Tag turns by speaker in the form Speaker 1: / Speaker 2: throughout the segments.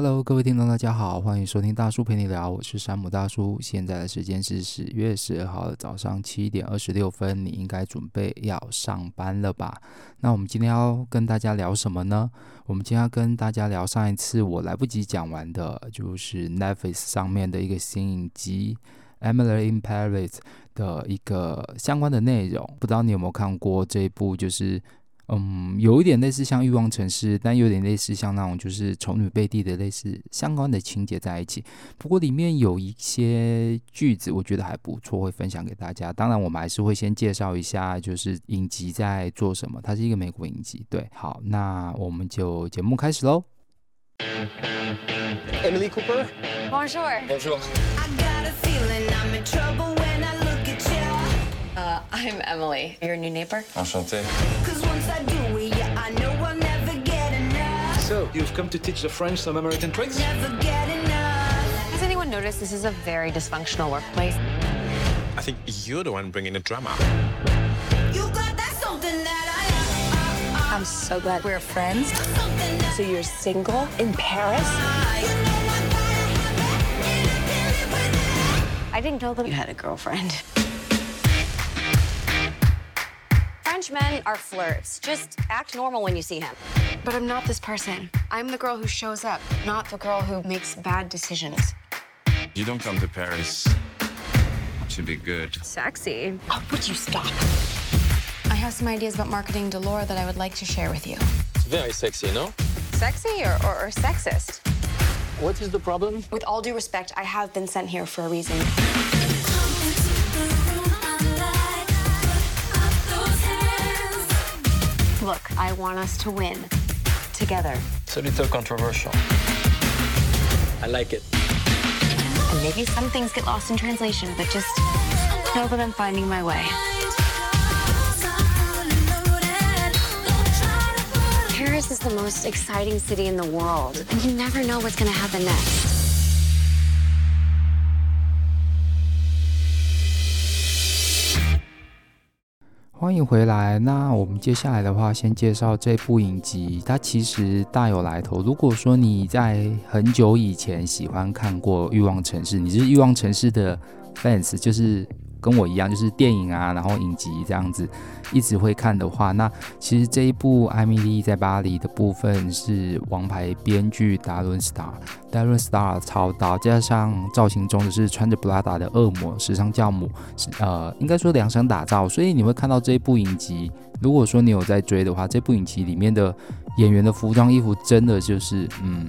Speaker 1: Hello，各位听众，大家好，欢迎收听大叔陪你聊，我是山姆大叔。现在的时间是十月十二号的早上七点二十六分，你应该准备要上班了吧？那我们今天要跟大家聊什么呢？我们今天要跟大家聊上一次我来不及讲完的，就是 Netflix 上面的一个新影集《Emily in Paris》的一个相关的内容。不知道你有没有看过这一部？就是。嗯，有一点类似像欲望城市，但有点类似像那种就是丑女贝蒂的类似相关的情节在一起。不过里面有一些句子，我觉得还不错，会分享给大家。当然，我们还是会先介绍一下，就是影集在做什么。它是一个美国影集，对。好，那我们就节目开始喽。
Speaker 2: Emily Cooper，Bonjour，Bonjour。
Speaker 3: Uh, I'm Emily, your new neighbor.
Speaker 2: Enchanté. So, you've come to teach the French some American tricks?
Speaker 3: Has anyone noticed this is a very dysfunctional workplace?
Speaker 4: I think you're the one bringing the drama.
Speaker 3: I'm so glad we're friends. So you're single in Paris? I didn't know that you had a girlfriend. French men are flirts. Just act normal when you see him. But I'm not this person. I'm the girl who shows up, not the girl who makes bad decisions.
Speaker 4: You don't come to Paris to be good.
Speaker 3: Sexy. Oh, would you stop? I have some ideas about marketing Delore that I would like to share with you.
Speaker 2: It's very sexy, no?
Speaker 3: Sexy or, or, or sexist?
Speaker 2: What is the problem?
Speaker 3: With all due respect, I have been sent here for a reason. Look, I want us to win together.
Speaker 2: It's a little controversial. I like it.
Speaker 3: And maybe some things get lost in translation, but just know that I'm finding my way. Paris is the most exciting city in the world, and you never know what's going to happen next.
Speaker 1: 欢迎回来。那我们接下来的话，先介绍这部影集。它其实大有来头。如果说你在很久以前喜欢看过《欲望城市》，你是《欲望城市》的 fans，就是。跟我一样，就是电影啊，然后影集这样子，一直会看的话，那其实这一部《艾米丽在巴黎》的部分是王牌编剧达伦·斯塔，达伦·斯塔操刀，加上造型中的是穿着布拉达的恶魔，时尚教母，呃，应该说量身打造，所以你会看到这一部影集。如果说你有在追的话，这部影集里面的演员的服装衣服真的就是，嗯，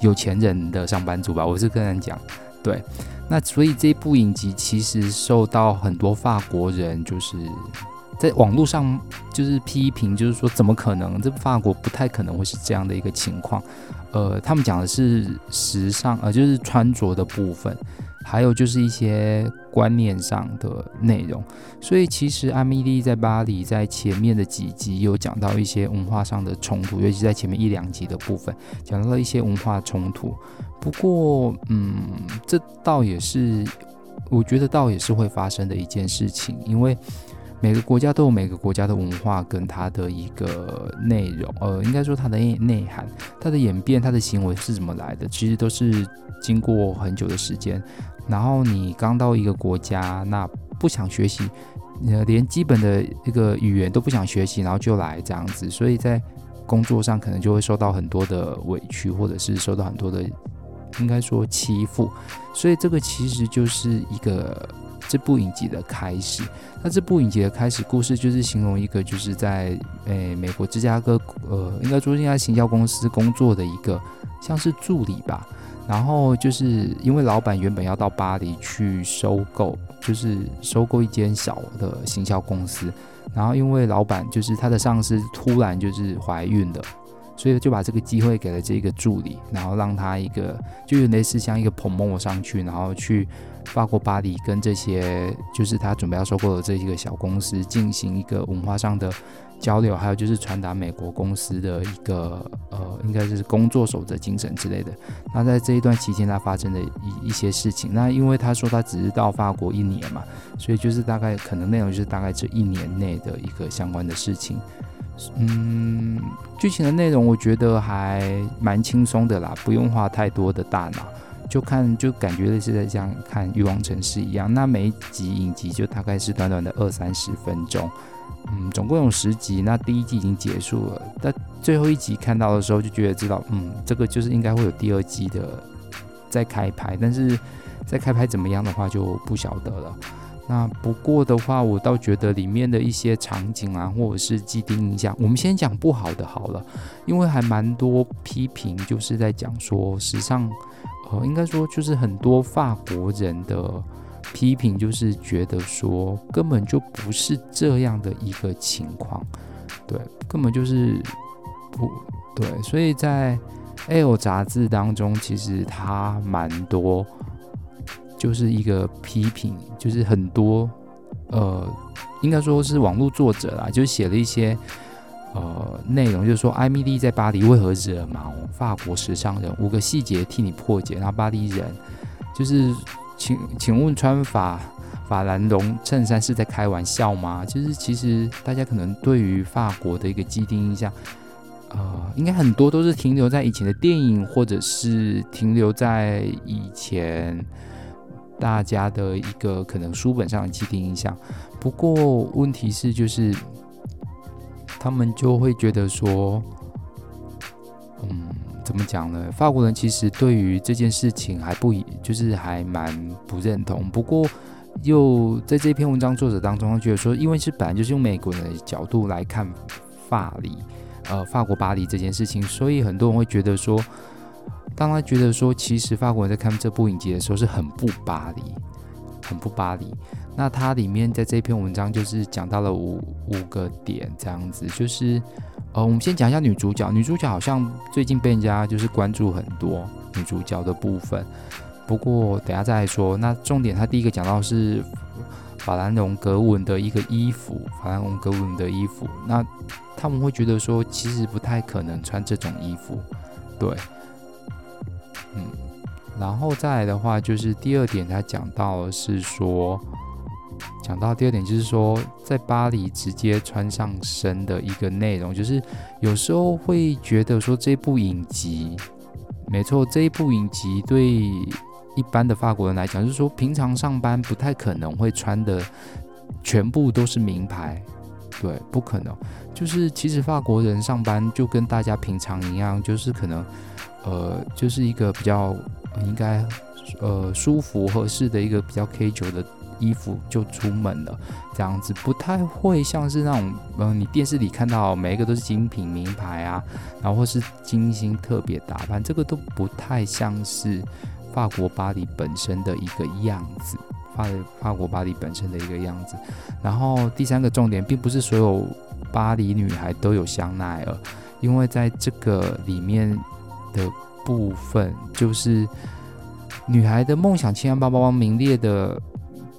Speaker 1: 有钱人的上班族吧，我是跟人讲，对。那所以这部影集其实受到很多法国人就是在网络上就是批评，就是说怎么可能？这法国不太可能会是这样的一个情况。呃，他们讲的是时尚，呃，就是穿着的部分。还有就是一些观念上的内容，所以其实阿米莉在巴黎在前面的几集有讲到一些文化上的冲突，尤其在前面一两集的部分讲到了一些文化冲突。不过，嗯，这倒也是，我觉得倒也是会发生的一件事情，因为每个国家都有每个国家的文化跟它的一个内容，呃，应该说它的内涵、它的演变、它的行为是怎么来的，其实都是经过很久的时间。然后你刚到一个国家，那不想学习，连基本的一个语言都不想学习，然后就来这样子，所以在工作上可能就会受到很多的委屈，或者是受到很多的，应该说欺负。所以这个其实就是一个这部影集的开始。那这部影集的开始故事就是形容一个就是在诶美国芝加哥，呃，应该说应该行销公司工作的一个像是助理吧。然后就是因为老板原本要到巴黎去收购，就是收购一间小的行销公司，然后因为老板就是他的上司突然就是怀孕了，所以就把这个机会给了这个助理，然后让他一个就有类似像一个 promote 上去，然后去法国巴黎跟这些就是他准备要收购的这一个小公司进行一个文化上的。交流，还有就是传达美国公司的一个呃，应该是工作守则精神之类的。那在这一段期间，他发生的一一些事情。那因为他说他只是到法国一年嘛，所以就是大概可能内容就是大概这一年内的一个相关的事情。嗯，剧情的内容我觉得还蛮轻松的啦，不用花太多的大脑，就看就感觉类似在像看《欲望城市》一样。那每一集影集就大概是短短的二三十分钟，嗯，总共有十集。那第一季已经结束了，但最后一集看到的时候就觉得知道，嗯，这个就是应该会有第二季的再开拍，但是再开拍怎么样的话就不晓得了。那不过的话，我倒觉得里面的一些场景啊，或者是既定印象，我们先讲不好的好了，因为还蛮多批评，就是在讲说，时尚，呃，应该说就是很多法国人的批评，就是觉得说根本就不是这样的一个情况，对，根本就是不对，所以在《L》杂志当中，其实它蛮多。就是一个批评，就是很多，呃，应该说是网络作者啦，就写了一些呃内容，就是说艾米丽在巴黎为何惹毛法国时尚人，五个细节替你破解。然后巴黎人就是，请请问穿法法兰绒衬衫是在开玩笑吗？就是其实大家可能对于法国的一个既定印象，呃，应该很多都是停留在以前的电影，或者是停留在以前。大家的一个可能书本上的既定印象，不过问题是就是他们就会觉得说，嗯，怎么讲呢？法国人其实对于这件事情还不就是还蛮不认同。不过又在这篇文章作者当中，他觉得说，因为是本来就是用美国人的角度来看法黎，呃，法国巴黎这件事情，所以很多人会觉得说。当他觉得说，其实法国人在看这部影集的时候是很不巴黎，很不巴黎。那它里面在这篇文章就是讲到了五五个点，这样子就是，呃，我们先讲一下女主角。女主角好像最近被人家就是关注很多女主角的部分，不过等下再说。那重点，他第一个讲到是法兰绒格纹的一个衣服，法兰绒格纹的衣服。那他们会觉得说，其实不太可能穿这种衣服，对。然后再来的话，就是第二点，他讲到是说，讲到第二点就是说，在巴黎直接穿上身的一个内容，就是有时候会觉得说，这部影集，没错，这一部影集对一般的法国人来讲，就是说平常上班不太可能会穿的全部都是名牌，对，不可能，就是其实法国人上班就跟大家平常一样，就是可能。呃，就是一个比较应该呃舒服合适的一个比较 casual 的衣服就出门了，这样子不太会像是那种嗯、你电视里看到每一个都是精品名牌啊，然后或是精心特别打扮，这个都不太像是法国巴黎本身的一个样子，法法国巴黎本身的一个样子。然后第三个重点，并不是所有巴黎女孩都有香奈儿，因为在这个里面。的部分就是女孩的梦想千万包包名列的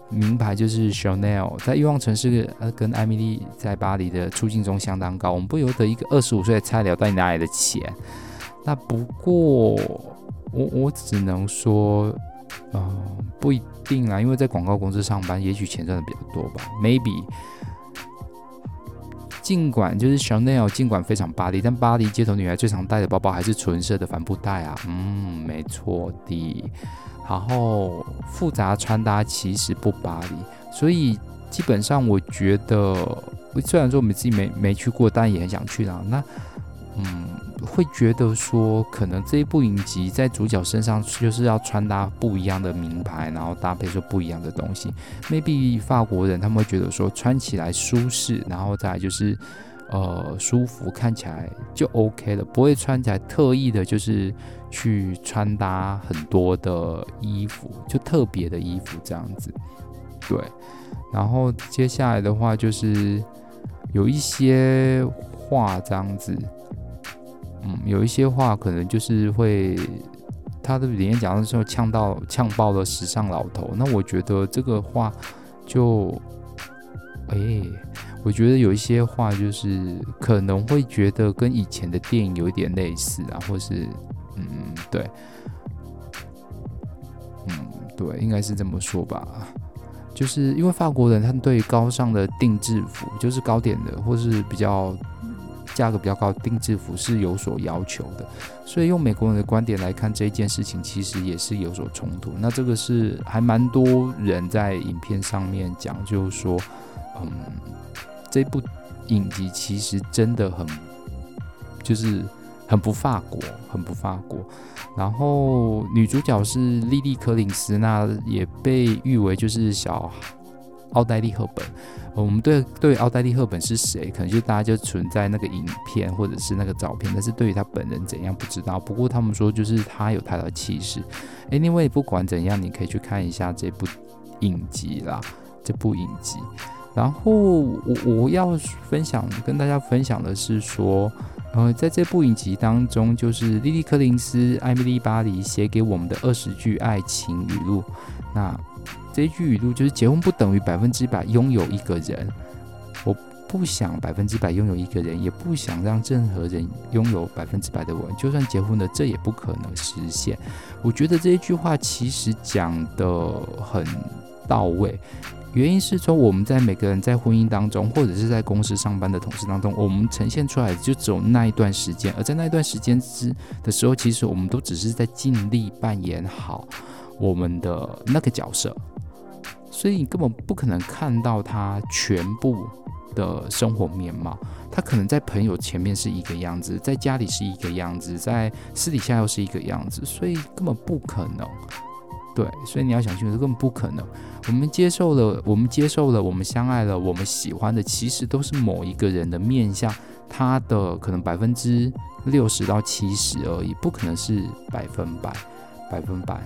Speaker 1: 名牌就是 Chanel，在欲望城市呃跟艾米丽在巴黎的出镜中相当高，我们不由得一个二十五岁的菜鸟到底哪来的钱？那不过我我只能说，呃，不一定啊，因为在广告公司上班，也许钱赚的比较多吧，maybe。尽管就是 Chanel，尽管非常巴黎，但巴黎街头女孩最常带的包包还是纯色的帆布袋啊。嗯，没错的。然后复杂穿搭其实不巴黎，所以基本上我觉得，虽然说我们自己没没去过，但也很想去啊。那嗯。会觉得说，可能这一部影集在主角身上就是要穿搭不一样的名牌，然后搭配出不一样的东西。maybe 法国人他们会觉得说穿起来舒适，然后再就是呃舒服，看起来就 OK 了，不会穿起来特意的就是去穿搭很多的衣服，就特别的衣服这样子。对，然后接下来的话就是有一些话这样子。嗯，有一些话可能就是会，他的里面讲的时候呛到呛爆了时尚老头。那我觉得这个话就，哎、我觉得有一些话就是可能会觉得跟以前的电影有点类似啊，或是，嗯，对，嗯，对，应该是这么说吧。就是因为法国人他对高尚的定制服，就是高点的或是比较。价格比较高定制服是有所要求的，所以用美国人的观点来看这件事情，其实也是有所冲突。那这个是还蛮多人在影片上面讲，就是说，嗯，这部影集其实真的很，就是很不法国，很不法国。然后女主角是莉莉·柯林斯，那也被誉为就是小奥黛丽·赫本。我们对对奥黛丽·赫本是谁，可能就大家就存在那个影片或者是那个照片，但是对于她本人怎样不知道。不过他们说就是她有她的气势。Anyway，不管怎样，你可以去看一下这部影集啦，这部影集。然后我我要分享跟大家分享的是说，呃，在这部影集当中，就是莉莉·柯林斯、艾米莉·巴黎写给我们的二十句爱情语录。那这句语录就是：结婚不等于百分之百拥有一个人。我不想百分之百拥有一个人，也不想让任何人拥有百分之百的我。就算结婚了，这也不可能实现。我觉得这一句话其实讲得很到位。原因是说，我们在每个人在婚姻当中，或者是在公司上班的同事当中，我们呈现出来的就只有那一段时间。而在那一段时间之的时候，其实我们都只是在尽力扮演好我们的那个角色。所以你根本不可能看到他全部的生活面貌，他可能在朋友前面是一个样子，在家里是一个样子，在私底下又是一个样子，所以根本不可能。对，所以你要想清楚，根本不可能。我们接受了，我们接受了，我们相爱了，我们喜欢的，其实都是某一个人的面相，他的可能百分之六十到七十而已，不可能是百分百，百分百。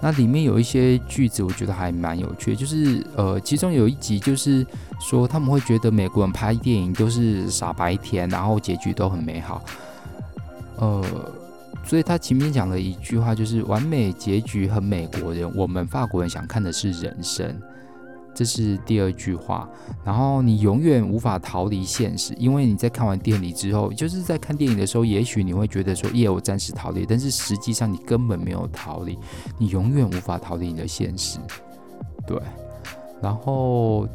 Speaker 1: 那里面有一些句子，我觉得还蛮有趣，就是呃，其中有一集就是说他们会觉得美国人拍电影都是傻白甜，然后结局都很美好，呃，所以他前面讲了一句话，就是完美结局很美国人，我们法国人想看的是人生。这是第二句话，然后你永远无法逃离现实，因为你在看完电影之后，就是在看电影的时候，也许你会觉得说，耶，我暂时逃离，但是实际上你根本没有逃离，你永远无法逃离你的现实。对，然后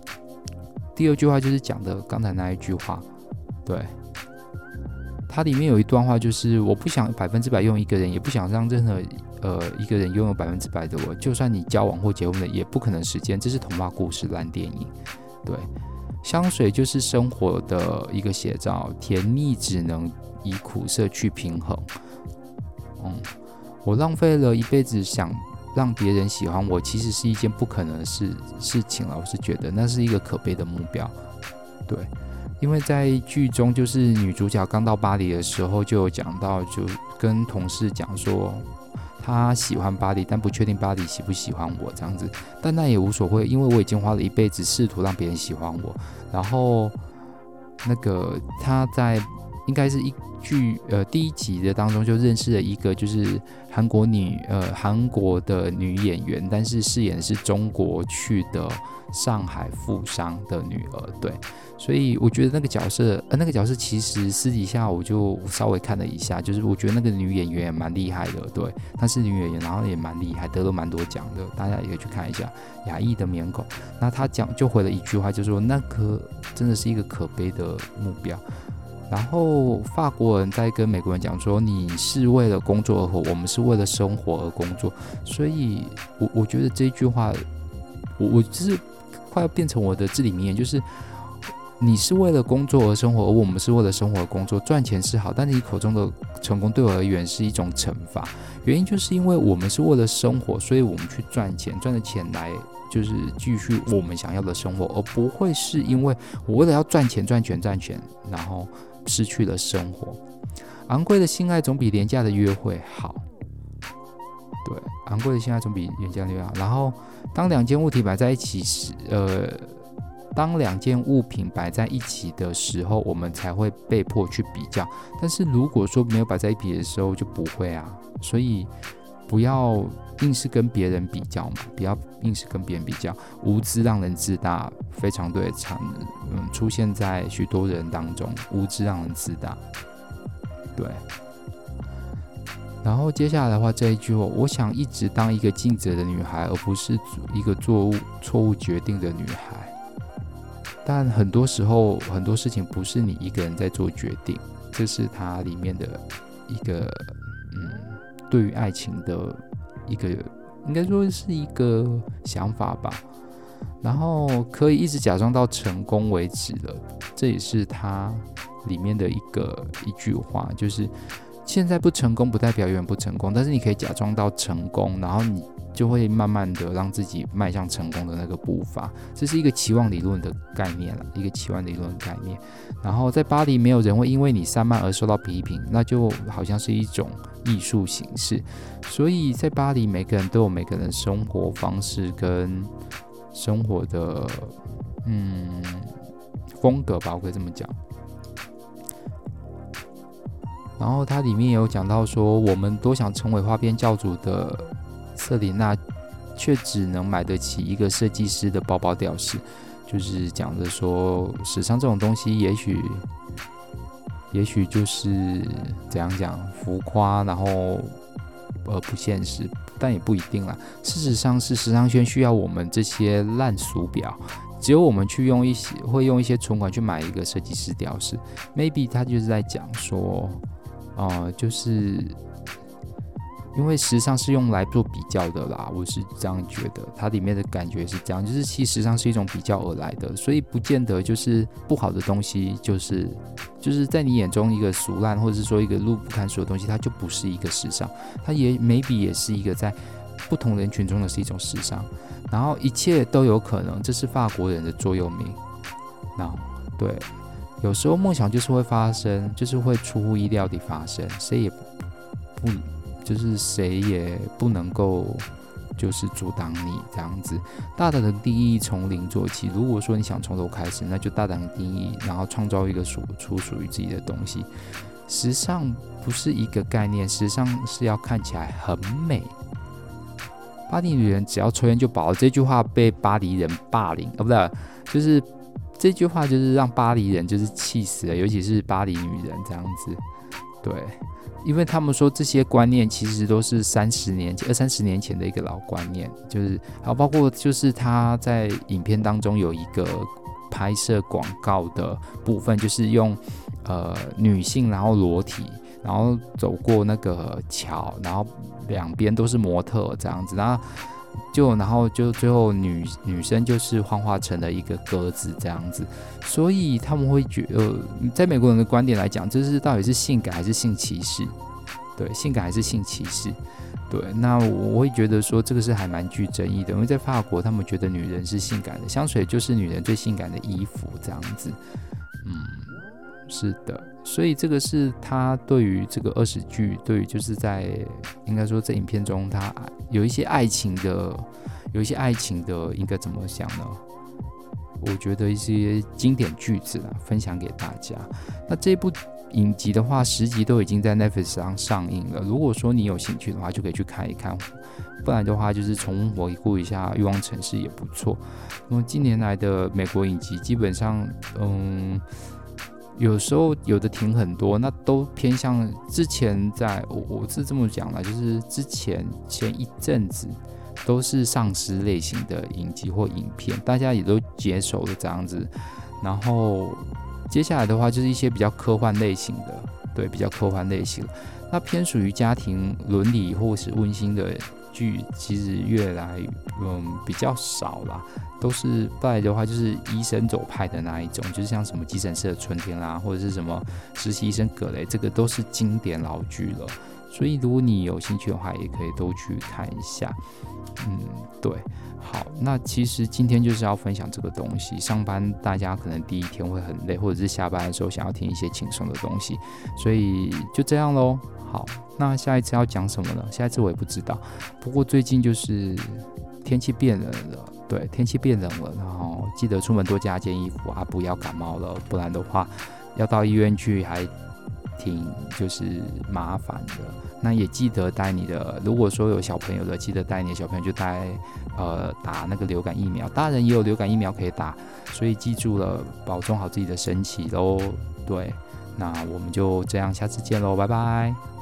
Speaker 1: 第二句话就是讲的刚才那一句话，对。它里面有一段话，就是我不想百分之百用一个人，也不想让任何呃一个人拥有百分之百的我。就算你交往或结婚了，也不可能实现。这是童话故事烂电影。对，香水就是生活的一个写照，甜蜜只能以苦涩去平衡。嗯，我浪费了一辈子想让别人喜欢我，其实是一件不可能的事事情了。我是觉得那是一个可悲的目标。对。因为在剧中，就是女主角刚到巴黎的时候，就有讲到，就跟同事讲说，他喜欢巴黎，但不确定巴黎喜不喜欢我这样子。但那也无所谓，因为我已经花了一辈子试图让别人喜欢我。然后，那个他在应该是一剧呃第一集的当中就认识了一个就是韩国女呃韩国的女演员，但是饰演的是中国去的上海富商的女儿，对。所以我觉得那个角色，呃，那个角色其实私底下我就稍微看了一下，就是我觉得那个女演员也蛮厉害的，对，她是女演员，然后也蛮厉害，得了蛮多奖的，大家也可以去看一下。亚裔的面孔，那她讲就回了一句话，就说那个真的是一个可悲的目标。然后法国人在跟美国人讲说，你是为了工作而活，我们是为了生活而工作。所以我我觉得这句话，我我就是快要变成我的至理名言，就是。你是为了工作而生活，而我们是为了生活而工作。赚钱是好，但你口中的成功对我而言是一种惩罚。原因就是因为我们是为了生活，所以我们去赚钱，赚的钱来就是继续我们想要的生活，而不会是因为我为了要赚钱、赚钱、赚钱，然后失去了生活。昂贵的性爱总比廉价的约会好。对，昂贵的性爱总比廉价的约会好。然后，当两件物体摆在一起时，呃。当两件物品摆在一起的时候，我们才会被迫去比较。但是如果说没有摆在一起的时候，就不会啊。所以不要硬是跟别人比较嘛，不要硬是跟别人比较。无知让人自大，非常对，常嗯出现在许多人当中。无知让人自大，对。然后接下来的话，这一句话，我想一直当一个尽责的女孩，而不是一个做错误决定的女孩。但很多时候很多事情不是你一个人在做决定，这是它里面的一个嗯，对于爱情的一个应该说是一个想法吧。然后可以一直假装到成功为止了，这也是它里面的一个一句话，就是现在不成功不代表永远不成功，但是你可以假装到成功，然后你。就会慢慢的让自己迈向成功的那个步伐，这是一个期望理论的概念了，一个期望理论的概念。然后在巴黎，没有人会因为你散漫而受到批评，那就好像是一种艺术形式。所以在巴黎，每个人都有每个人生活方式跟生活的嗯风格吧，我可以这么讲。然后它里面有讲到说，我们都想成为花边教主的。瑟琳娜却只能买得起一个设计师的包包吊饰，就是讲着说，时尚这种东西也，许，也许就是怎样讲，浮夸，然后呃不现实，但也不一定啦。事实上，是时尚圈需要我们这些烂俗表，只有我们去用一些，会用一些存款去买一个设计师吊饰。Maybe 他就是在讲说，呃，就是。因为时尚是用来做比较的啦，我是这样觉得，它里面的感觉是这样，就是其实时尚是一种比较而来的，所以不见得就是不好的东西，就是就是在你眼中一个俗烂，或者是说一个路不敷出的东西，它就不是一个时尚，它也 maybe 也是一个在不同人群中的是一种时尚，然后一切都有可能，这是法国人的座右铭。那对，有时候梦想就是会发生，就是会出乎意料地发生，谁也不。就是谁也不能够，就是阻挡你这样子。大胆的定义从零做起。如果说你想从头开始，那就大胆的定义，然后创造一个属出属于自己的东西。时尚不是一个概念，时尚是要看起来很美。巴黎女人只要抽烟就饱了，这句话被巴黎人霸凌，哦，不对，就是这句话就是让巴黎人就是气死了，尤其是巴黎女人这样子，对。因为他们说这些观念其实都是三十年前、二三十年前的一个老观念，就是还有包括就是他在影片当中有一个拍摄广告的部分，就是用呃女性然后裸体，然后走过那个桥，然后两边都是模特这样子，然后就然后就最后女女生就是幻化成了一个鸽子这样子，所以他们会觉得，在美国人的观点来讲，这是到底是性感还是性歧视？对，性感还是性歧视？对，那我会觉得说这个是还蛮具争议的，因为在法国，他们觉得女人是性感的，香水就是女人最性感的衣服这样子。嗯，是的。所以这个是他对于这个二十句，对于就是在应该说在影片中，他有一些爱情的，有一些爱情的，应该怎么想呢？我觉得一些经典句子啊，分享给大家。那这部影集的话，十集都已经在 Netflix 上上映了。如果说你有兴趣的话，就可以去看一看。不然的话，就是重回顾一下《欲望城市》也不错。那么近年来的美国影集，基本上，嗯。有时候有的停很多，那都偏向之前在，我我是这么讲的，就是之前前一阵子都是丧尸类型的影集或影片，大家也都接受了这样子。然后接下来的话就是一些比较科幻类型的，对，比较科幻类型，那偏属于家庭伦理或是温馨的。剧其实越来嗯比较少啦，都是不然的话就是医生走派的那一种，就是像什么急诊室的春天啦，或者是什么实习医生葛雷，这个都是经典老剧了。所以如果你有兴趣的话，也可以都去看一下。嗯，对，好，那其实今天就是要分享这个东西。上班大家可能第一天会很累，或者是下班的时候想要听一些轻松的东西，所以就这样喽。好，那下一次要讲什么呢？下一次我也不知道。不过最近就是天气变冷了，对，天气变冷了，然后记得出门多加件衣服啊，不要感冒了，不然的话要到医院去还挺就是麻烦的。那也记得带你的，如果说有小朋友的，记得带你的小朋友就带呃打那个流感疫苗，大人也有流感疫苗可以打，所以记住了，保重好自己的身体喽。对，那我们就这样，下次见喽，拜拜。